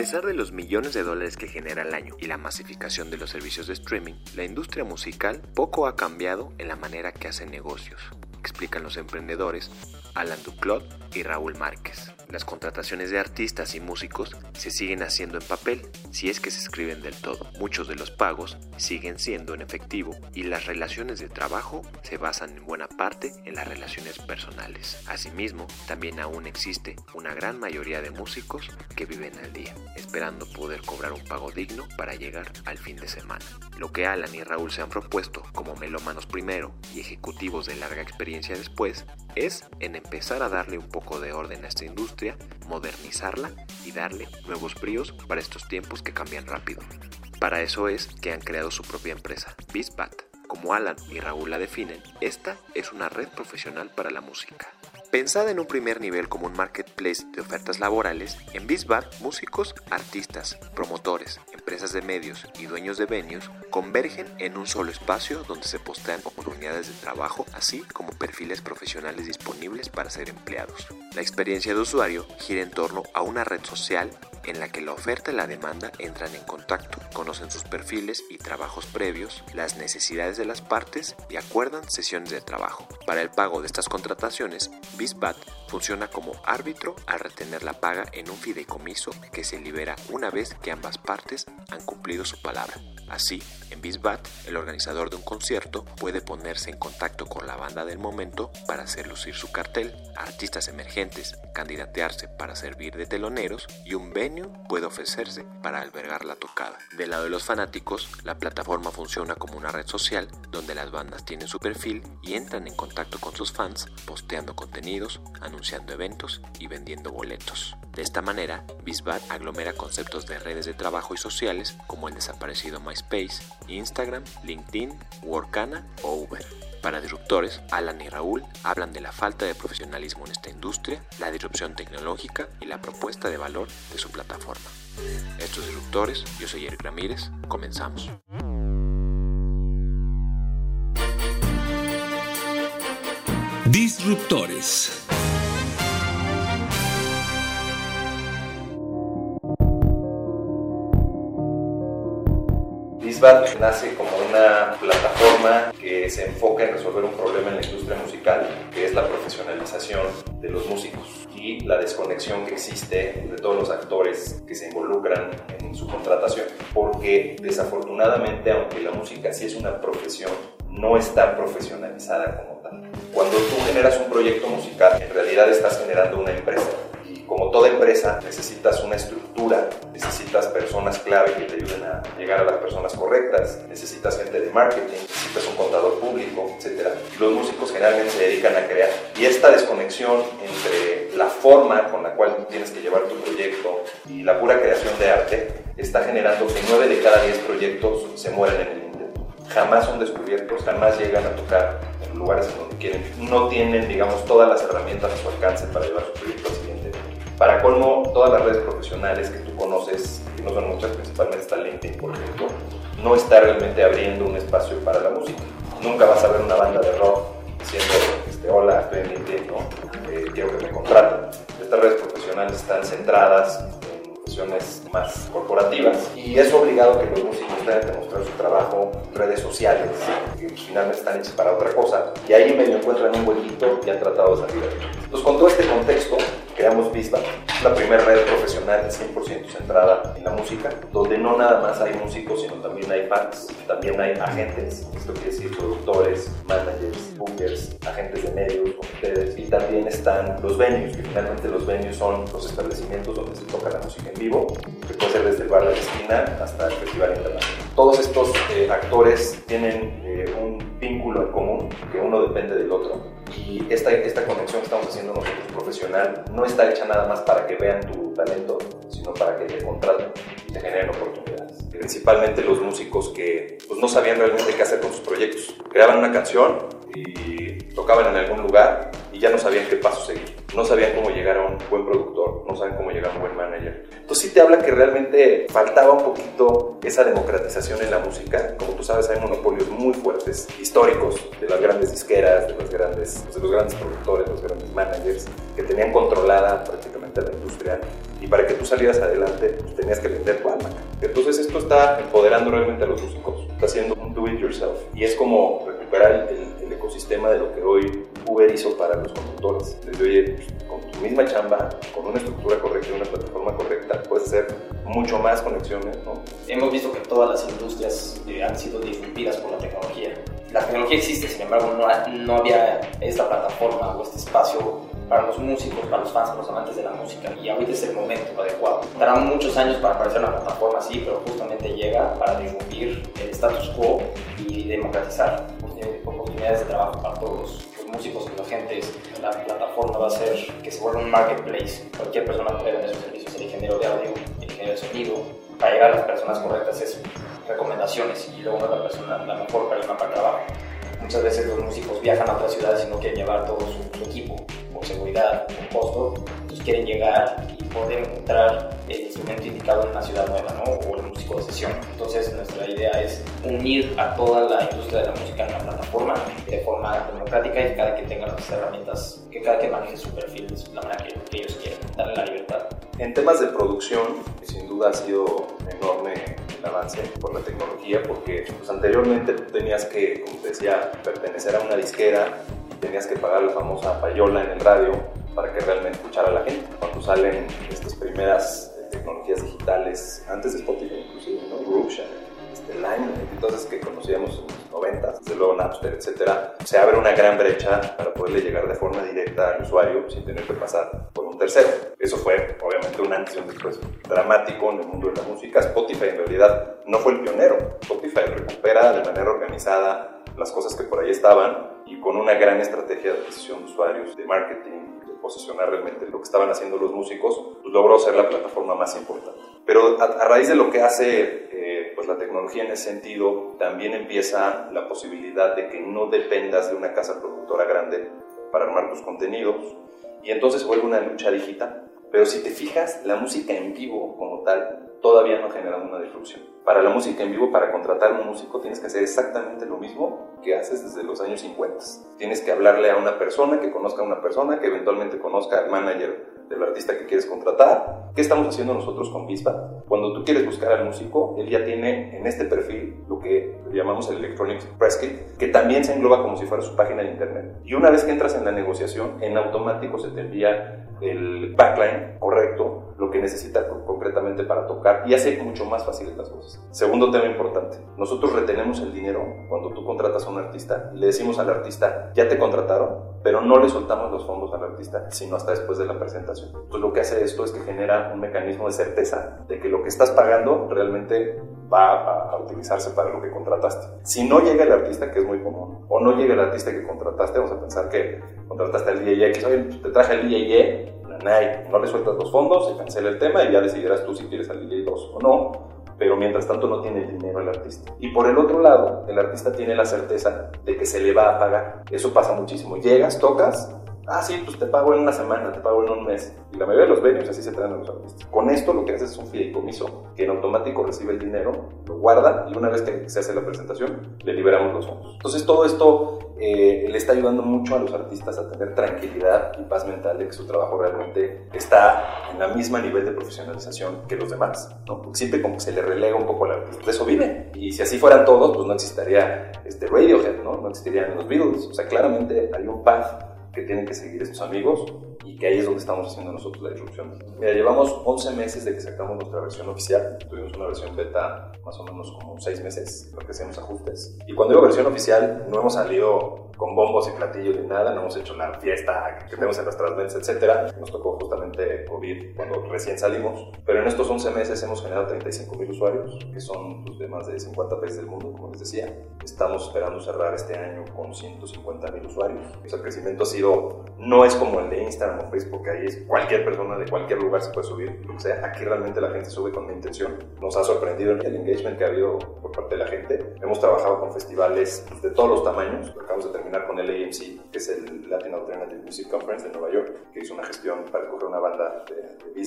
pesar de los millones de dólares que genera al año y la masificación de los servicios de streaming, la industria musical poco ha cambiado en la manera que hace negocios, explican los emprendedores Alan Duclot y Raúl Márquez. Las contrataciones de artistas y músicos se siguen haciendo en papel, si es que se escriben del todo. Muchos de los pagos siguen siendo en efectivo y las relaciones de trabajo se basan en buena parte en las relaciones personales. Asimismo, también aún existe una gran mayoría de músicos que viven al día, esperando poder cobrar un pago digno para llegar al fin de semana. Lo que Alan y Raúl se han propuesto como melómanos primero y ejecutivos de larga experiencia después es en empezar a darle un poco de orden a esta industria, modernizarla y darle nuevos bríos para estos tiempos que cambian rápido. Para eso es que han creado su propia empresa, BizBat. Como Alan y Raúl la definen, esta es una red profesional para la música. Pensada en un primer nivel como un marketplace de ofertas laborales, en BizBat músicos, artistas, promotores, empresas de medios y dueños de venues convergen en un solo espacio donde se postean oportunidades de trabajo, así como perfiles profesionales disponibles para ser empleados. La experiencia de usuario gira en torno a una red social en la que la oferta y la demanda entran en contacto, conocen sus perfiles y trabajos previos, las necesidades de las partes y acuerdan sesiones de trabajo. Para el pago de estas contrataciones, BizBat funciona como árbitro al retener la paga en un fideicomiso que se libera una vez que ambas partes han cumplido su palabra. Así, en Bizbat, el organizador de un concierto puede ponerse en contacto con la banda del momento para hacer lucir su cartel, artistas emergentes, candidatearse para servir de teloneros y un venue puede ofrecerse para albergar la tocada. Del lado de los fanáticos, la plataforma funciona como una red social donde las bandas tienen su perfil y entran en contacto con sus fans, posteando contenidos, anunciando eventos y vendiendo boletos. De esta manera, Bizbat aglomera conceptos de redes de trabajo y sociales como el desaparecido MySpace, Instagram, LinkedIn, Workana o Uber. Para disruptores, Alan y Raúl hablan de la falta de profesionalismo en esta industria, la disrupción tecnológica y la propuesta de valor de su plataforma. Estos disruptores, yo soy Eric Ramírez, comenzamos. Disruptores. Nace como una plataforma que se enfoca en resolver un problema en la industria musical, que es la profesionalización de los músicos y la desconexión que existe de todos los actores que se involucran en su contratación. Porque desafortunadamente, aunque la música sí es una profesión, no está profesionalizada como tal. Cuando tú generas un proyecto musical, en realidad estás generando una empresa como toda empresa, necesitas una estructura, necesitas personas clave que te ayuden a llegar a las personas correctas, necesitas gente de marketing, necesitas un contador público, etc. Los músicos generalmente se dedican a crear. Y esta desconexión entre la forma con la cual tienes que llevar tu proyecto y la pura creación de arte está generando que 9 de cada 10 proyectos se mueren en el intento. Jamás son descubiertos, jamás llegan a tocar en lugares en donde quieren. No tienen, digamos, todas las herramientas a su alcance para llevar su proyecto al siguiente para colmo, todas las redes profesionales que tú conoces, que no son muchas, principalmente está LinkedIn, por ejemplo, no está realmente abriendo un espacio para la música. Nunca vas a ver una banda de rock diciendo, este, hola, estoy en LinkedIn, ¿no? Eh, quiero que me contraten. Estas redes profesionales están centradas más corporativas y es obligado que los músicos tengan que mostrar su trabajo en redes sociales, que finalmente están hechas para otra cosa, y ahí medio encuentran un huequito y han tratado de salir. Entonces, con todo este contexto, creamos Bizbat, la primera red profesional profesional 100% centrada en la música, donde no nada más hay músicos, sino también hay fans, también hay agentes, esto quiere decir productores, managers, bookers, agentes de medios, ustedes, y también están los venues, que finalmente los venues son los establecimientos donde se toca la música en vivo, que puede ser desde el bar de la esquina hasta el Festival Internacional. Todos estos eh, actores tienen eh, un vínculo en común, que uno depende del otro, y esta, esta conexión que estamos haciendo nosotros profesional no está hecha nada más para que vean tu talento, sino para que te contraten y te generen oportunidades. Principalmente los músicos que pues, no sabían realmente qué hacer con sus proyectos. Creaban una canción y tocaban en algún lugar y ya no sabían qué paso seguir. No sabían cómo llegar a un buen productor, no saben cómo llegar a un buen manager. Entonces sí te habla que realmente faltaba un poquito esa democratización en la música. Como tú sabes, hay monopolios muy fuertes, históricos, de las grandes disqueras, de, las grandes, de los grandes productores, los grandes managers, que tenían controlada prácticamente la industria. Y para que tú salieras adelante, pues, tenías que vender tu alma. Entonces esto está empoderando realmente a los músicos. Está haciendo un do it yourself. Y es como recuperar el, ecosistema de lo que hoy Uber hizo para los conductores. Desde, oye, pues, con tu misma chamba, con una estructura correcta y una plataforma correcta, puedes hacer mucho más conexiones. ¿no? Hemos visto que todas las industrias eh, han sido disrumpidas por la tecnología. La tecnología existe, sin embargo, no, no había esta plataforma o este espacio para los músicos, para los fans, para los amantes de la música. Y ahorita es el momento adecuado. Dará muchos años para aparecer una plataforma así, pero justamente llega para disrumpir el status quo y democratizar oportunidades de trabajo para todos los músicos agentes. La plataforma va a ser que se vuelva un marketplace. Cualquier persona puede vender sus servicios, el ingeniero de audio, el ingeniero de sonido. Para llegar a las personas correctas es recomendaciones y luego la, persona, la mejor persona para el trabajo. Muchas veces los músicos viajan a otras ciudades y no quieren llevar todo su, equipo por seguridad, por costo, entonces quieren llegar y poder encontrar el instrumento indicado en una ciudad nueva, ¿no? O el músico de sesión. Entonces nuestra idea es unir a toda la de la música en una plataforma de forma democrática y cada que tenga las herramientas, que cada que maneje su perfil de la manera que, ellos quieren, darle la libertad. En temas de producción, sin duda ha sido enorme el avance por la tecnología, porque pues, anteriormente tú tenías que, como te decía, pertenecer a una disquera y tenías que pagar la famosa payola en el radio para que realmente escuchara a la gente. Cuando salen estas primeras tecnologías digitales, antes de Spotify etcétera, se abre una gran brecha para poderle llegar de forma directa al usuario sin tener que pasar por un tercero. Eso fue obviamente un antes y un después dramático en el mundo de la música. Spotify en realidad no fue el pionero. Spotify recupera de manera organizada las cosas que por ahí estaban y con una gran estrategia de adquisición de usuarios, de marketing, posicionar realmente lo que estaban haciendo los músicos, pues logró ser la plataforma más importante. Pero a, raíz de lo que hace eh, pues la tecnología en ese sentido, también empieza la posibilidad de que no dependas de una casa productora grande para armar tus contenidos y entonces vuelve una lucha digital. Pero si te fijas, la música en vivo como tal todavía no genera una disrupción. Para la música en vivo, para contratar a un músico, tienes que hacer exactamente lo mismo que haces desde los años 50. Tienes que hablarle a una persona que conozca a una persona, que eventualmente conozca al manager del artista que quieres contratar. ¿Qué estamos haciendo nosotros con Vispa? Cuando tú quieres buscar al músico, él ya tiene en este perfil lo que llamamos el Electronic Press Kit, que también se engloba como si fuera su página de internet. Y una vez que entras en la negociación, en automático se te envía el backline correcto, lo que necesita concretamente para tocar y hace mucho más fáciles las cosas. Segundo tema importante, nosotros retenemos el dinero cuando tú contratas a un artista y le decimos al artista, ya te contrataron, pero no le soltamos los fondos al artista, sino hasta después de la presentación. Pues lo que hace esto es que genera un mecanismo de certeza de que lo que estás pagando realmente va a, utilizarse para lo que contrataste. Si no llega el artista, que es muy común, o no llega el artista que contrataste, vamos a pensar que contrataste al DJ pues, te traje al DJ, no le sueltas los fondos, se cancela el tema y ya decidirás tú si quieres al DJ 2 o no pero mientras tanto no tiene dinero el artista. Y por el otro lado, el artista tiene la certeza de que se le va a pagar. Eso pasa muchísimo. Llegas, tocas, ah, sí, pues te pago en una semana, te pago en un mes. Y la mayoría de los venues así se traen a los artistas. Con esto lo que haces es un fideicomiso que en automático recibe el dinero, lo guarda y una vez que se hace la presentación, le liberamos los fondos. Entonces todo esto eh, le está ayudando mucho a los artistas a tener tranquilidad y paz mental de que su trabajo realmente está en la misma nivel de profesionalización que los demás. ¿no? Siempre como que se le relega un poco al artista. De eso vive. Y si así fueran todos, pues no existiría este Radiohead, ¿no? No existirían los Beatles. O sea, claramente hay un path que tienen que seguir estos amigos y que ahí es donde estamos haciendo nosotros la disrupción. Mira, llevamos 11 meses de que sacamos nuestra versión oficial, tuvimos una versión beta más o menos como 6 meses, lo que hacemos ajustes. Y cuando digo versión oficial, no hemos salido con bombos y platillos ni nada, no hemos hecho la fiesta que tenemos en nuestras ventas, etcétera. Nos tocó justamente COVID cuando recién salimos, pero en estos 11 meses hemos generado 35 mil usuarios, que son pues, de más de 50 países del mundo, como les decía. Estamos esperando cerrar este año con 150 mil usuarios. O sea, el crecimiento ha sido, no es como el de Instagram o Facebook, ahí es cualquier persona de cualquier lugar se puede subir, que sea. Aquí realmente la gente sube con una intención. Nos ha sorprendido el engagement que ha habido por parte de la gente. Hemos trabajado con festivales de todos los tamaños. Acabamos de terminar con el AMC, que es el Latin Alternative Music Conference de Nueva York, que hizo una gestión para coger una banda de, de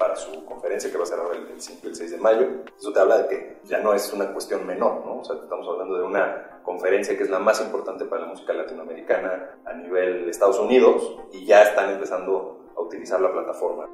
para su conferencia que va a ser ahora el, 5 y el 6 de mayo. Eso te habla de que ya no es una cuestión menor, ¿no? O sea, estamos hablando de una conferencia que es la más importante para la música latinoamericana a nivel Estados Unidos y ya están empezando a utilizar la plataforma.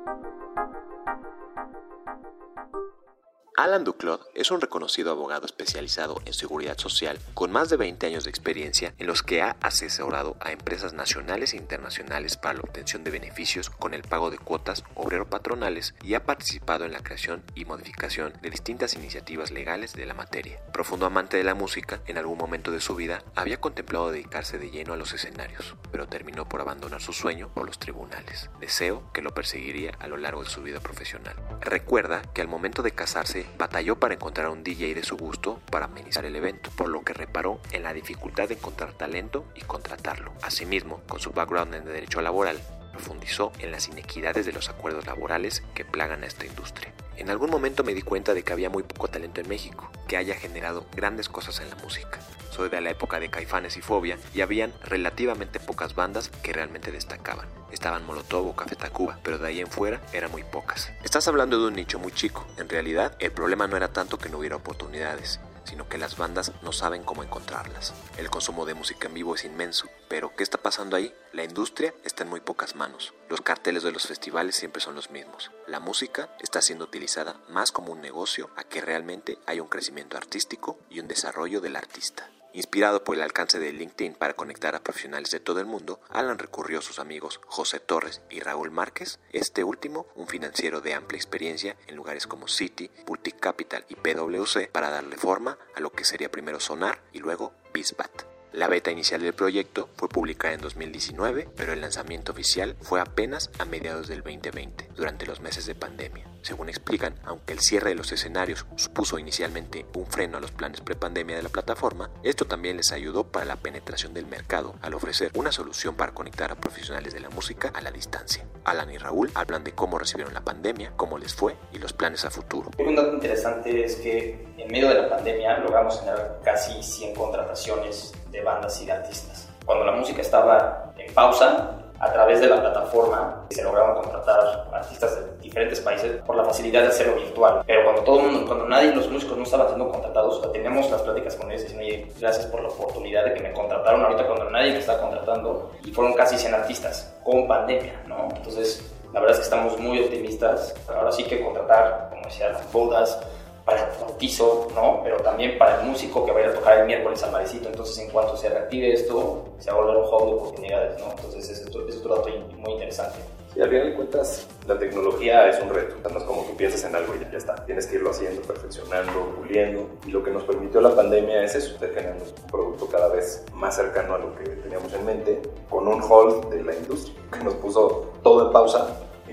Alan Duclos es un reconocido abogado especializado en seguridad social con más de 20 años de experiencia en los que ha asesorado a empresas nacionales e internacionales para la obtención de beneficios con el pago de cuotas obrero-patronales y ha participado en la creación y modificación de distintas iniciativas legales de la materia. Profundo amante de la música, en algún momento de su vida había contemplado dedicarse de lleno a los escenarios, pero terminó por abandonar su sueño por los tribunales, deseo que lo perseguiría a lo largo de su vida profesional. Recuerda que al momento de casarse batalló para encontrar un DJ de su gusto para amenizar el evento, por lo que reparó en la dificultad de encontrar talento y contratarlo. Asimismo, con su background en derecho laboral, profundizó en las inequidades de los acuerdos laborales que plagan a esta industria. En algún momento me di cuenta de que había muy poco talento en México, que haya generado grandes cosas en la música. Soy de la época de Caifanes y Fobia y habían relativamente pocas bandas que realmente destacaban. Estaban Molotov o Café Tacuba, pero de ahí en fuera eran muy pocas. Estás hablando de un nicho muy chico. En realidad, el problema no era tanto que no hubiera oportunidades, sino que las bandas no saben cómo encontrarlas. El consumo de música en vivo es inmenso, pero ¿qué está pasando ahí? La industria está en muy pocas manos. Los carteles de los festivales siempre son los mismos. La música está siendo utilizada más como un negocio a que realmente hay un crecimiento artístico y un desarrollo del artista. Inspirado por el alcance de LinkedIn para conectar a profesionales de todo el mundo, Alan recurrió a sus amigos José Torres y Raúl Márquez, este último un financiero de amplia experiencia en lugares como Citi, Boutique Capital y PwC, para darle forma a lo que sería primero Sonar y luego Bisbat. La beta inicial del proyecto fue publicada en 2019, pero el lanzamiento oficial fue apenas a mediados del 2020, durante los meses de pandemia. Según explican, aunque el cierre de los escenarios supuso inicialmente un freno a los planes prepandemia de la plataforma, esto también les ayudó para la penetración del mercado al ofrecer una solución para conectar a profesionales de la música a la distancia. Alan y Raúl hablan de cómo recibieron la pandemia, cómo les fue y los planes a futuro. Un dato interesante es que en medio de la pandemia logramos generar casi 100 contrataciones de bandas y de artistas. Cuando la música estaba en pausa, a través de la plataforma se lograron contratar artistas de diferentes países por la facilidad de hacerlo virtual. Pero cuando todo el cuando nadie, los músicos no estaban siendo contratados, teníamos las pláticas con ellos diciendo, oye, gracias por la oportunidad de que me contrataron ahorita cuando nadie me está contratando. Y fueron casi 100 artistas con pandemia, ¿no? Entonces, la verdad es que estamos muy optimistas. Ahora sí que contratar, como decía, las bodas, para el bautizo, ¿no? Pero también para el músico que vaya a tocar el miércoles al marecito. Entonces, en cuanto se reactive esto, se va a volver un juego de oportunidades, ¿no? Entonces, es otro, es otro dato muy interesante. Y al final de cuentas, la tecnología es un reto. No es como que piensas en algo y ya está. Tienes que irlo haciendo, perfeccionando, puliendo. Y lo que nos permitió la pandemia es eso, de generando un producto cada vez más cercano a lo que teníamos en mente, con un hold de la industria, que nos puso todo en pausa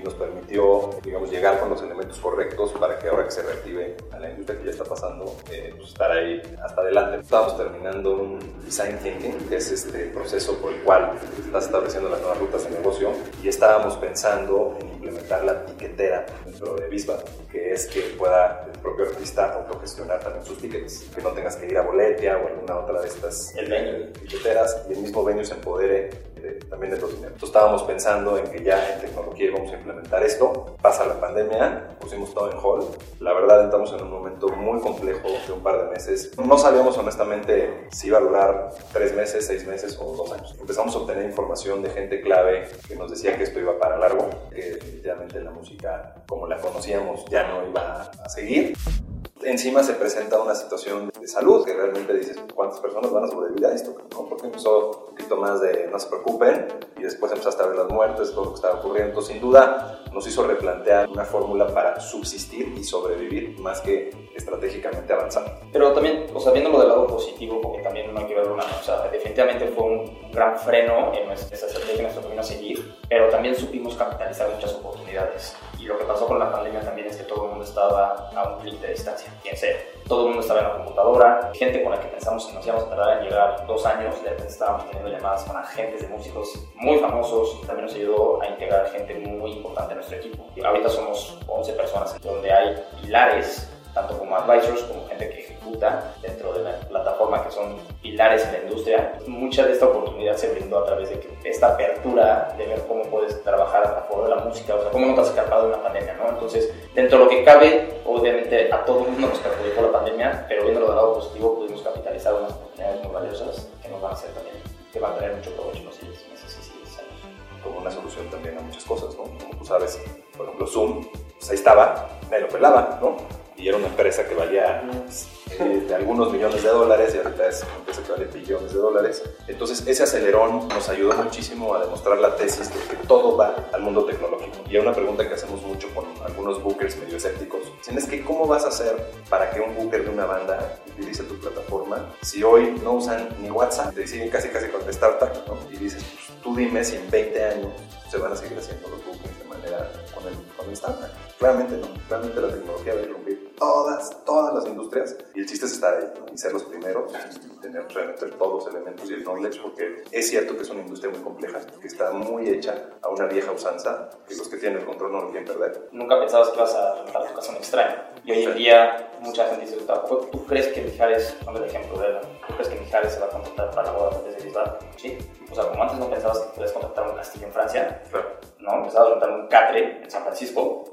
nos permitió, digamos, llegar con los elementos correctos para que ahora que se reactive a la industria que ya está pasando, eh, pues estar ahí hasta adelante. Estábamos terminando un design thinking, que es este proceso por el cual estás estableciendo las nuevas rutas de negocio, y estábamos pensando en implementar la tiquetera dentro de Visba, que es que pueda el propio artista autogestionar también sus tickets, que no tengas que ir a Boletia o alguna otra de estas el venue. tiqueteras y el mismo venue se empodere también de los dineros. Entonces, estábamos pensando en que ya en tecnología íbamos a implementar esto. Pasa la pandemia, pusimos todo en hold. La verdad, estamos en un momento muy complejo de un par de meses. No sabíamos honestamente si iba a durar tres meses, seis meses o dos años. Empezamos a obtener información de gente clave que nos decía que esto iba para largo, que definitivamente la música como la conocíamos ya no iba a seguir encima se presenta una situación de salud, que realmente dices, ¿cuántas personas van a sobrevivir a esto? ¿no? Porque empezó un poquito más de no se preocupen y después empezaste a ver las muertes, todo lo que estaba ocurriendo. Sin duda, nos hizo replantear una fórmula para subsistir y sobrevivir más que estratégicamente avanzar. Pero también, o sea, viéndolo del lado positivo, porque también no hay que verlo una, o sea, definitivamente fue un gran freno en nuestra estrategia, en nuestro camino a seguir, pero también supimos capitalizar muchas oportunidades. Y lo que pasó con la pandemia también es que todo el mundo estaba a un clic de distancia, quien sea. Todo el mundo estaba en la computadora, gente con la que pensamos que nos íbamos a tardar en llegar dos años, de repente estábamos teniendo llamadas con agentes de músicos muy famosos, también nos ayudó a integrar gente muy importante en nuestro equipo. Y ahorita somos 11 personas, donde hay pilares tanto como advisors como gente que ejecuta dentro de la plataforma que son pilares en la industria. Mucha de esta oportunidad se brindó a través de que esta apertura de ver cómo puedes trabajar a favor de la música, o sea, cómo no te has escapado de una pandemia, ¿no? Entonces, dentro de lo que cabe, obviamente a todo el mundo nos perjudicó la pandemia, pero viéndolo del lado positivo pudimos capitalizar unas oportunidades muy valiosas que nos van a hacer también, que van a traer mucho provecho en los siguientes meses y siguientes años. Como una solución también a muchas cosas, ¿no? Como tú sabes, por ejemplo, Zoom, pues ahí estaba, me lo pelaba, ¿no? Y era una empresa que valía eh, de algunos millones de dólares y ahorita es una empresa que vale billones de dólares. Entonces ese acelerón nos ayudó muchísimo a demostrar la tesis de que todo va al mundo tecnológico. Y hay una pregunta que hacemos mucho con algunos bookers medio escépticos. Es que ¿cómo vas a hacer para que un booker de una banda utilice tu plataforma si hoy no usan ni WhatsApp? Te deciden casi casi contestarte ¿no? Y dices, pues, tú dime si en 20 años se van a seguir haciendo los bookers de manera con el, con el. Claramente no, realmente la tecnología va a irrumpir todas, todas las industrias y el chiste es estar ahí y ser los primeros y tener realmente todos los elementos y el knowledge porque es cierto que es una industria muy compleja, que está muy hecha a una vieja usanza que los que tienen el control no lo quieren perder. Nunca pensabas que ibas a rentar tu casa un extraño y hoy en día mucha gente dice, ¿tú crees que Mijares, dame el ejemplo de ¿tú crees que Mijares se va a contratar para la boda de Bisbal? Sí. O sea, como antes no pensabas que podías contratar un castillo en Francia, claro. no, empezabas a rentar un catre en San Francisco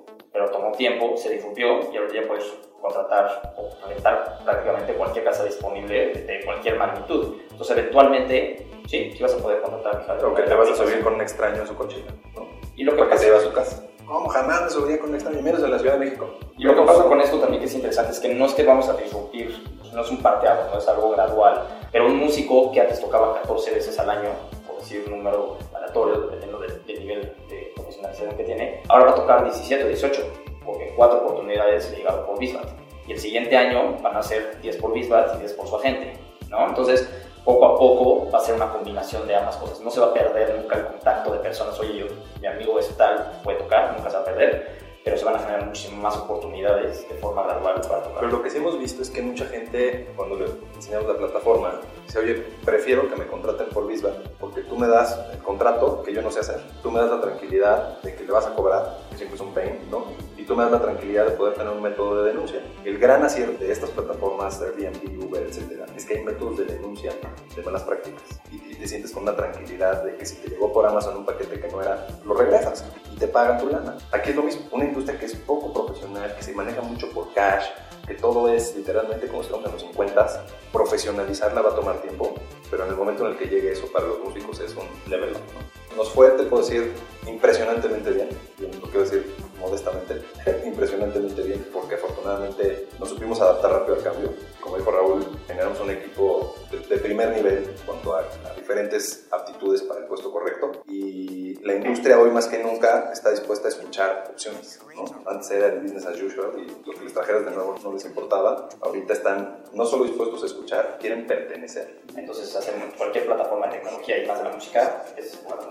tiempo, se difundió y ahora ya puedes contratar o rentar prácticamente cualquier casa disponible de cualquier magnitud. Entonces, eventualmente, sí, sí vas a poder contratar. O que te vas a subir con un extraño a su coche, ¿no? Y lo que pasa... te lleva a su casa. ¿Cómo jamás me subiría con un extraño? Menos en la Ciudad de México. Y lo que pasa con esto también que es interesante es que no es que vamos a disruptir, no es un parteado, no es algo gradual. Pero un músico que antes tocaba 14 veces al año, por decir un número aleatorio, dependiendo del, del nivel de profesionalización que tiene, ahora va a tocar 17 o 18 porque cuatro oportunidades le llegaron por Bisbat. Y el siguiente año van a ser 10 por Bisbat y 10 por su agente, ¿no? Entonces, poco a poco va a ser una combinación de ambas cosas. No se va a perder nunca el contacto de personas. Oye, yo, mi amigo es tal, puede tocar, nunca se va a perder pero se van a generar muchísimas más oportunidades de forma gradual para tocar. Pero lo que sí hemos visto es que mucha gente, cuando le enseñamos la plataforma, dice, oye, prefiero que me contraten por Bisba, porque tú me das el contrato que yo no sé hacer, tú me das la tranquilidad de que le vas a cobrar, que siempre es un pain, ¿no? Me das la tranquilidad de poder tener un método de denuncia. El gran acierto de estas plataformas, Airbnb, Uber, etcétera, es que hay métodos de denuncia de malas prácticas. Y, te sientes con una tranquilidad de que si te llegó por Amazon un paquete que no era, lo regresas y te pagan tu lana. Aquí es lo mismo, una industria que es poco profesional, que se maneja mucho por cash, que todo es literalmente como estamos en los 50, profesionalizarla va a tomar tiempo, pero en el momento en el que llegue eso para los músicos es un level up. Nos fue, te puedo decir, impresionantemente bien, lo quiero decir modestamente, impresionantemente bien, porque afortunadamente nos supimos adaptar rápido al cambio. Como dijo Raúl, generamos un equipo de, primer nivel en cuanto a, a, diferentes aptitudes para el puesto correcto y la industria hoy más que nunca está dispuesta a escuchar opciones. ¿no? Antes era el business as usual y lo que les trajeras de nuevo no les importaba. Ahorita están no solo dispuestos a escuchar, quieren pertenecer. Entonces hacen cualquier plataforma de tecnología y más de la música es bueno,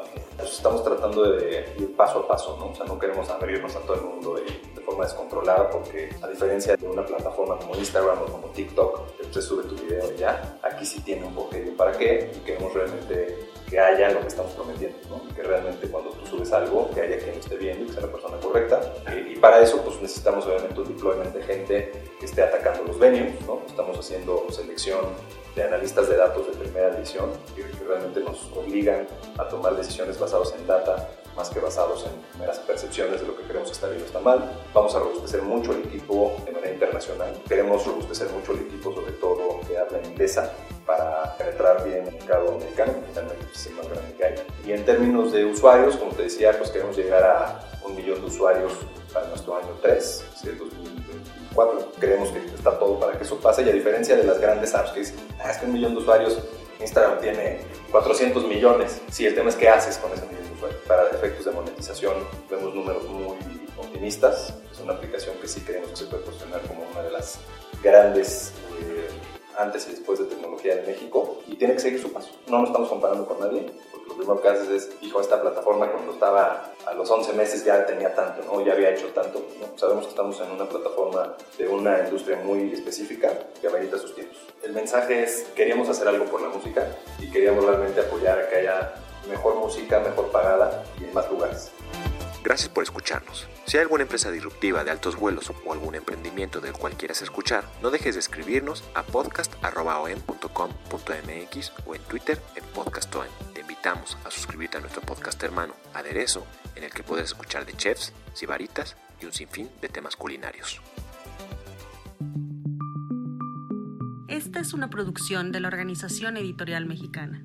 estamos tratando de ir paso a paso, ¿no? O sea, no queremos abrirnos a todo el mundo de, de forma descontrolada porque a diferencia de una plataforma como Instagram o como TikTok, usted sube tu video y ya, aquí sí tiene un y un para qué y queremos realmente que haya lo que estamos prometiendo, ¿no? que realmente cuando tú subes algo, que haya quien lo esté viendo y que sea la persona correcta. Y, para eso pues necesitamos obviamente un deployment de gente que esté atacando los venues, ¿no? estamos haciendo selección de analistas de datos de primera edición que, que realmente nos obligan a tomar decisiones basadas en data más que basados en meras percepciones de lo que queremos que está bien o está mal. Vamos a robustecer mucho el equipo de manera internacional. Queremos robustecer mucho el equipo, sobre todo de habla inglesa, para penetrar bien el mercado americano, que es el más grande que hay. Y en términos de usuarios, como te decía, pues queremos llegar a un millón de usuarios para nuestro año 3, es el 2024. Creemos que está todo para que eso pase y a diferencia de las grandes apps que dicen, ah, es que un millón de usuarios, Instagram tiene 400 millones. Sí, el tema es qué haces con ese millón de usuarios. Para efectos de monetización vemos números muy optimistas. Es una aplicación que sí creemos que se puede posicionar como una de las grandes antes y después de tecnología en México y tiene que seguir su paso. No nos estamos comparando con nadie, porque lo primero que haces es, hijo, esta plataforma cuando estaba a los 11 meses ya tenía tanto, ¿no? ya había hecho tanto. ¿no? Sabemos que estamos en una plataforma de una industria muy específica que amerita sus tiempos. El mensaje es, queríamos hacer algo por la música y queríamos realmente apoyar a que haya mejor música, mejor pagada y en más lugares. Gracias por escucharnos. Si hay alguna empresa disruptiva de altos vuelos o algún emprendimiento del cual quieras escuchar, no dejes de escribirnos a podcast.om.com.mx o en Twitter en podcastom. Te invitamos a suscribirte a nuestro podcast hermano, Aderezo, en el que puedes escuchar de chefs, sibaritas y un sinfín de temas culinarios. Esta es una producción de la Organización Editorial Mexicana.